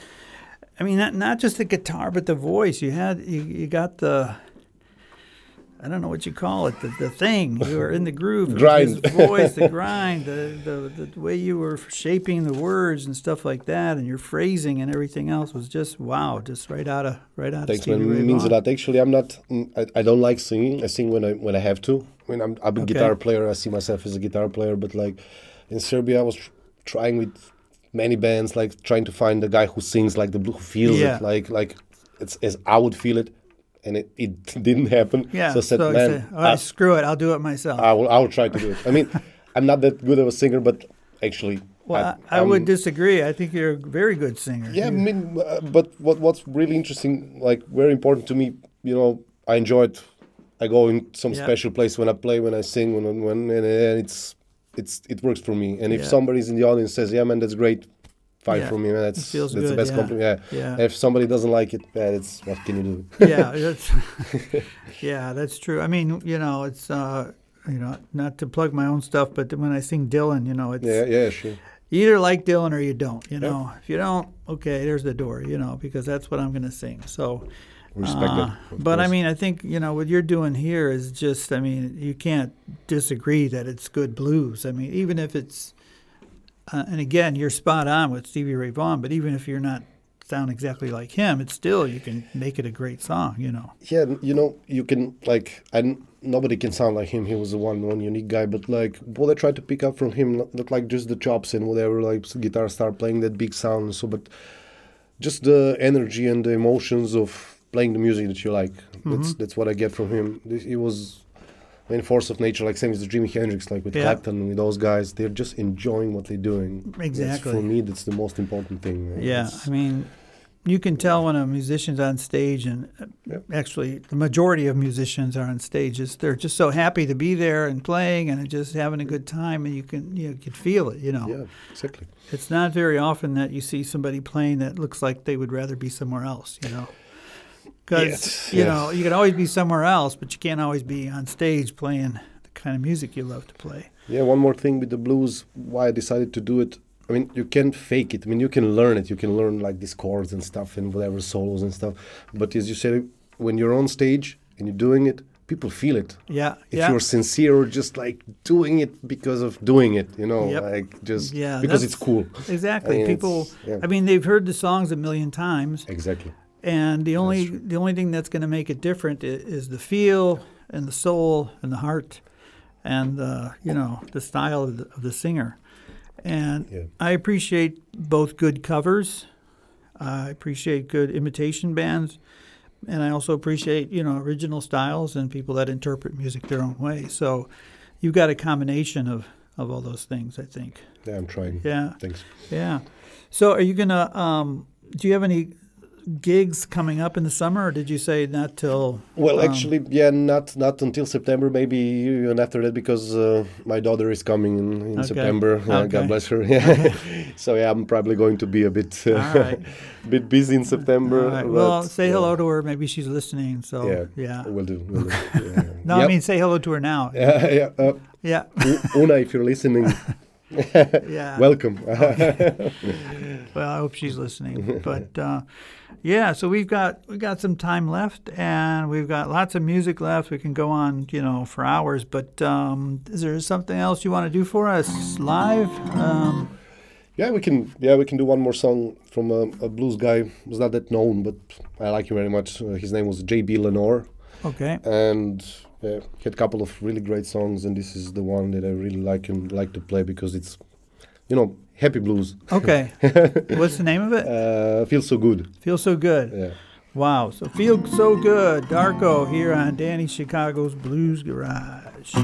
I mean, not not just the guitar, but the voice. You had you, you got the. I don't know what you call it, the, the thing. You were in the groove. <laughs> It Grind. His voice, the grind, the, the the way you were shaping the words and stuff like that, and your phrasing and everything else was just wow, just right out of right out Thanks, of Stevie man. Ray means a lot. Actually, I'm not. I, I don't like singing. I sing when I when I have to. I mean, I'm I'm a Okay. guitar player. I see myself as a guitar player. But like in Serbia, I was tr- trying with many bands, like trying to find the guy who sings like the blue, who feels Yeah. it, like like it's as I would feel it. And it, it <laughs> didn't happen. Yeah. So I said, so man, said, "All right, I, screw it. I'll do it myself. I will I will try to do it. I mean, <laughs> I'm not that good of a singer, but actually, well, I, I would disagree. I think you're a very good singer. Yeah, I mean, uh, but what what's really interesting, like very important to me, you know, I enjoy it. I go in some Yeah. special place when I play, when I sing, when when and, and it's it's it works for me. And if Yeah. somebody's in the audience says, "Yeah, man, that's great," fine Yeah, for me. Man, that's feels that's good, the best yeah. compliment. Yeah. Yeah. If somebody doesn't like it, yeah, it's what can you do? yeah, <laughs> that's, <laughs> yeah, that's true. I mean, you know, it's uh, you know, not to plug my own stuff, but when I sing Dylan, you know, it's yeah, yeah, sure. you either like Dylan or you don't. You know, if you don't, okay, there's the door. You know, because that's what I'm going to sing. So. Respect uh, of but I mean, I think you know what you're doing here is just. I mean, you can't disagree that it's good blues. I mean, even if it's, uh, and again, you're spot on with Stevie Ray Vaughan. But even if you're not sound exactly like him, it's still you can make it a great song. You know. yeah, you know, you can like, and nobody can sound like him. He was the one one unique guy. But like, what I tried to pick up from him, not, like just the chops and whatever, like guitar start playing that big sound. and So, but just the energy and the emotions of playing the music that you like. Mm-hmm. That's that's what I get from him. He was. I mean, force of nature, like same as Jimi Hendrix, like with Yeah. Clapton, with those guys, they're just enjoying what they're doing. That's- Exactly. for me, that's the most important thing. Yeah, It's- I mean, you can tell when a musician's on stage, and uh, Yep. actually, the majority of musicians are on stage. Is they're just so happy to be there and playing and just having a good time, and you can you can feel it. You know, yeah, exactly. it's not very often that you see somebody playing that looks like they would rather be somewhere else. You know. Because Yes, you yes. know you can always be somewhere else, but you can't always be on stage playing the kind of music you love to play. Yeah, one more thing with the blues, why I decided to do it. I mean, you can't fake it. I mean, you can learn it. You can learn like these chords and stuff and whatever solos and stuff. But as you said, when you're on stage and you're doing it, people feel it. Yeah, If yeah. you're sincere or just like doing it because of doing it, you know, Yep. like just Yeah, because it's cool. Exactly. I mean, People. yeah. I mean, they've heard the songs a million times, Exactly. And the only the only thing that's going to make it different is, is the feel and the soul and the heart, and the you know the style of the, of the singer. And Yeah. I appreciate both good covers. I appreciate good imitation bands, and I also appreciate you know original styles and people that interpret music their own way. So you've got a combination of of all those things. I think. Yeah, I'm trying. Yeah. Thanks. Yeah. So, are you gonna? Um, do you have any gigs coming up in the summer, or did you say not till? Well, um, actually, yeah, not not until September, maybe even after that, because uh, my daughter is coming in, in Okay. September. Uh, Okay. God bless her. Yeah. <laughs> <laughs> so yeah, I'm probably going to be a bit uh, right. <laughs> bit busy in September. Right. Well, say hello to her. Maybe she's listening. So Yeah, yeah. We'll do. We'll do. Yeah. No, I mean say hello to her now. Yeah, yeah. Uh, Yeah. Una, if you're listening, Yeah. <laughs> welcome. <laughs> Well, I hope she's listening. <laughs> But uh, yeah, so we've got we got some time left, and we've got lots of music left. We can go on, you know, for hours. But um, is there something else you want to do for us live? Um, yeah, we can. Yeah, we can do one more song from a, a blues guy. Was not that known, but I like him very much. Uh, his name was J.B. Lenoir. okay. and he had a couple of really great songs, and this is the one that I really like and like to play because it's, you know, happy blues. Okay. <laughs> What's the name of it? Uh, feels so good. Feel so good. Yeah. Wow. So feel so good. Darko here on Danny Chicago's Blues Garage.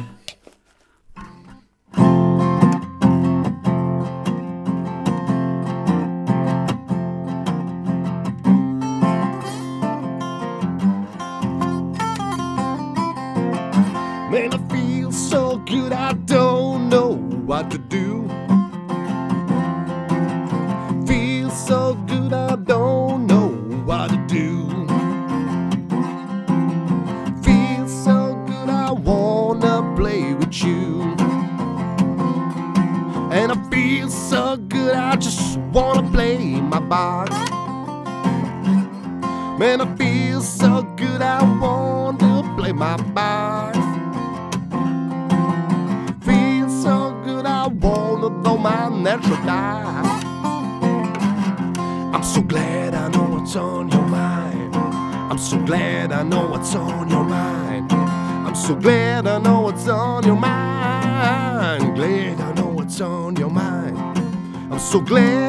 I'm so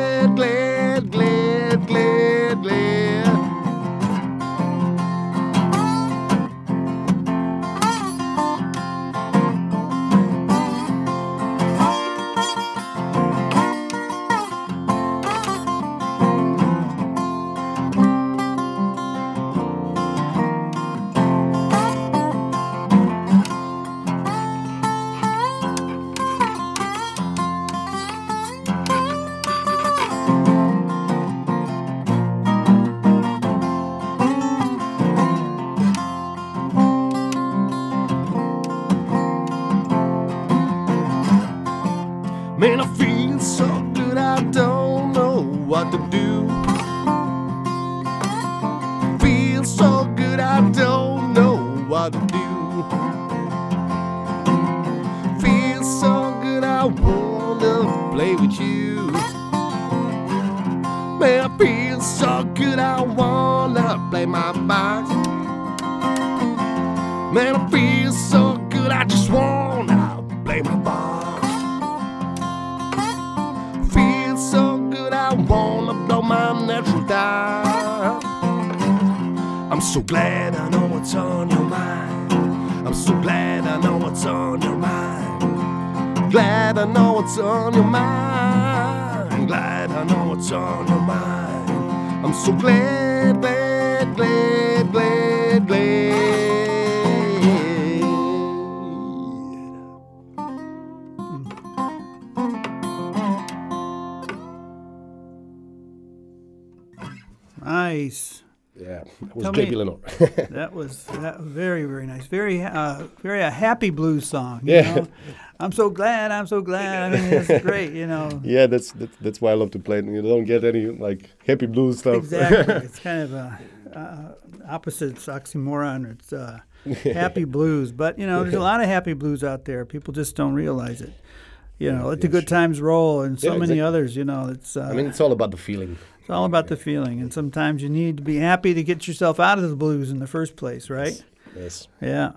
wanna play my box. Feel so good, I wanna blow my natural dive. I'm so glad I know what's on your mind. I'm so glad I know what's on your mind. Glad I know what's on your mind. Glad I know what's on your mind. I'm so glad, glad, glad, glad, glad. It was Tell Lenoir. <laughs> That was that, very very nice. Very uh, very a happy blues song. you Yeah. know? I'm so glad. I'm so glad. I mean, it's great. You know. <laughs> yeah, that's, that's that's why I love to play it. You don't get any like happy blues stuff. Exactly. <laughs> it's kind of a uh, opposites oxymoron. It's uh, happy blues, but you know, there's a lot of happy blues out there. People just don't realize it. You know, let the good times roll, and so Yeah, many others. You know, it's uh, I mean, it's all about the feeling. It's all about the feeling, and sometimes you need to be happy to get yourself out of the blues in the first place, right? Yes. Yeah.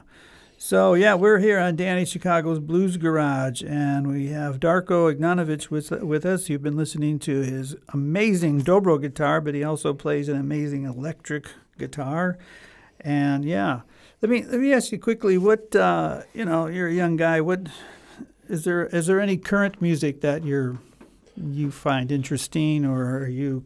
So yeah, we're here on Danny Chicago's Blues Garage, and we have Darko Ignjatovic with with us. You've been listening to his amazing dobro guitar, but he also plays an amazing electric guitar. And yeah, let me let me ask you quickly. What uh, you know, you're a young guy. What is there? Is there any current music that you're you find interesting, or are you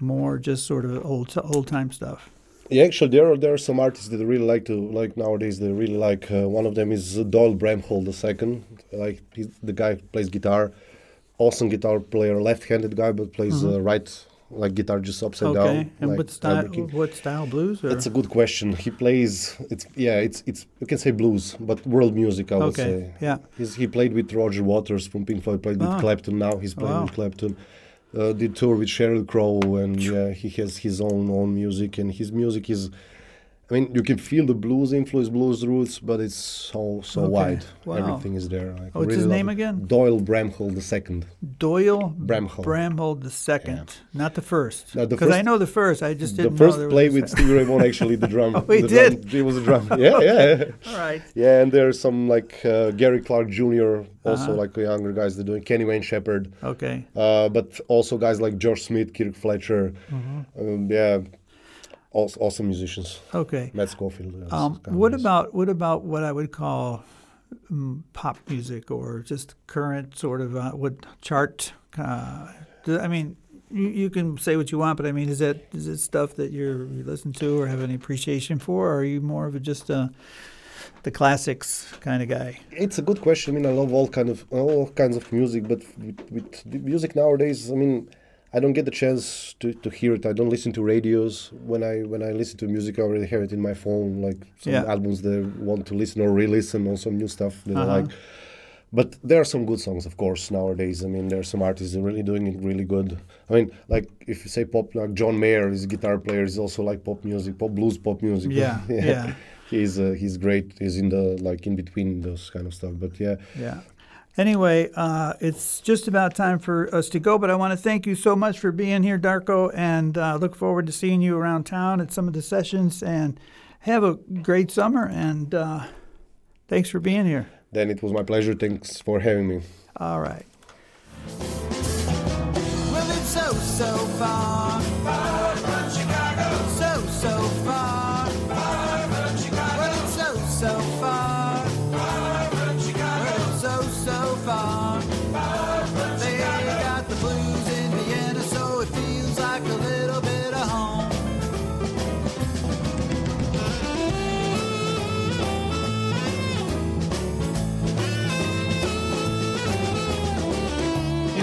more just sort of old old time stuff? Yeah, actually, there are there are some artists that I really like to like nowadays. They really like. Uh, one of them is Doyle Bramhall II. Like he's the guy who plays guitar, awesome guitar player, left-handed guy, but plays uh, right like guitar just upside Mm-hmm. Okay, down. and like what style? What style blues? Or? That's a good question. He plays. It's yeah. It's it's you can say blues, but world music. I would Okay, say. yeah. He's, he played with Roger Waters from Pink Floyd. Played with Ah. Clapton. Now he's playing Wow. with Clapton. Uh, did tour with Sheryl Crow, and yeah, he has his own own music, and his music is. I mean, you can feel the blues influence, blues roots, but it's so so Okay. wide. Wow. Everything is there. Oh, what's really his name it. again? Doyle Bramhall the second. Doyle Bramhall. Bramhall the second, not the first. Because I know the first. I just didn't first know play with Stevie Ray Vaughan, actually, the drum. <laughs> Oh, he the did? Drum, he was a drum. Yeah, yeah. <laughs> All right. Yeah, and there's some like uh, Gary Clark Jr. also Uh-huh. like younger guys that doing Kenny Wayne Shepherd, Okay. uh, but also guys like George Smith, Kirk Fletcher, Mm-hmm. um, yeah, awesome, awesome musicians. Okay. Matt Schofield. Um, kind of what about what about what I would call um, pop music or just current sort of uh, what chart? Uh, do- I mean, you, you can say what you want, but I mean, is that is it stuff that you're, you listen to or have any appreciation for, or are you more of a just a the classics kind of guy? It's a good question. I mean, I love all kind of all kinds of music, but with, with the music nowadays, I mean, I don't get the chance to, to hear it. I don't listen to radios. When I when I listen to music, I already have it in my phone, like some Yeah. albums that I want to listen or re-listen, or some new stuff that Uh-huh. I like. But there are some good songs, of course, nowadays. I mean, there are some artists that are really doing it really good. I mean, like if you say pop, like John Mayer, is a guitar player, is also like pop music, pop blues, pop music. <laughs> Yeah, yeah. He's uh, he's great. He's in the like in between those kind of stuff. But yeah, Yeah. Anyway, uh, it's just about time for us to go, but I want to thank you so much for being here, Darko, and uh, look forward to seeing you around town at some of the sessions. And have a great summer, and uh, thanks for being here. then it was my pleasure. Thanks for having me. All right. Well,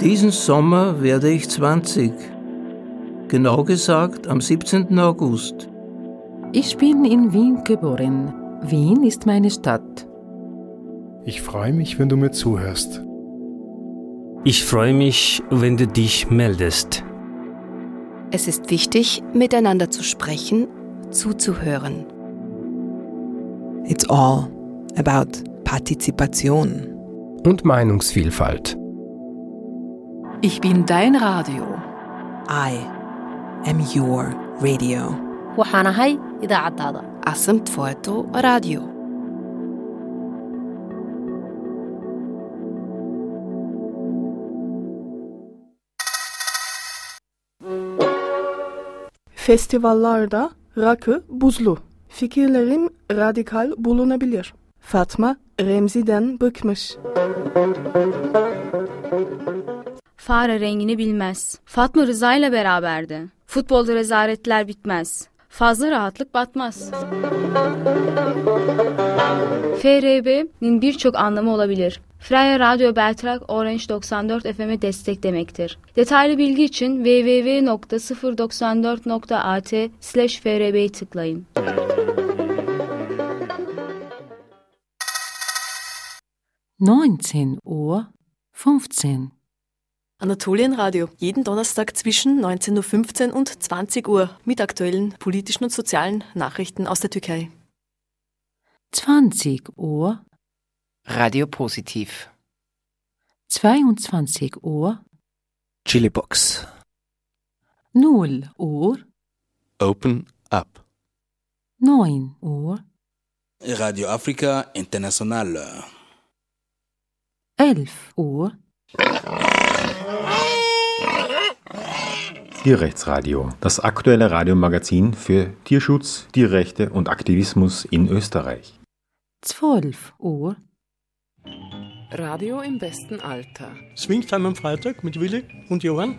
Diesen Sommer werde ich 20. Genau gesagt am 17. August. Ich bin in Wien geboren. Wien ist meine Stadt. Ich freue mich, wenn du mir zuhörst. Ich freue mich, wenn du dich meldest. Es ist wichtig, miteinander zu sprechen, zuzuhören. It's all about Partizipation. Und Meinungsvielfalt. Ich bin dein Radio. I am your radio. waxaan ahay idaacadaada asamt foeto radio Festivallarda rakı buzlu. Fikirlerim radikal bulunabilir. Fatma Remzi'den bıkmış. Fare rengini bilmez. Fatma Rıza ile beraberdi. Futbolda rezaletler bitmez. Fazla rahatlık batmaz. FRB'nin birçok anlamı olabilir. Freya Radyo Beltrak Orange 94 FM'e destek demektir. Detaylı bilgi için www.094.at slash FRB'yi tıklayın. Neunzehn Uhr fünfzehn. Anatolienradio, jeden Donnerstag zwischen 19.15 Uhr und 20 Uhr mit aktuellen politischen und sozialen Nachrichten aus der Türkei. 20 Uhr, Radio Positiv. 22 Uhr, Chilibox. 0 Uhr, Open Up. 9 Uhr, Radio Afrika International. 11 Uhr, Tierrechtsradio, das aktuelle Radiomagazin für Tierschutz, Tierrechte und Aktivismus in Österreich. 12 Uhr, Radio im besten Alter. Swingtime am Freitag mit Willi und Johann.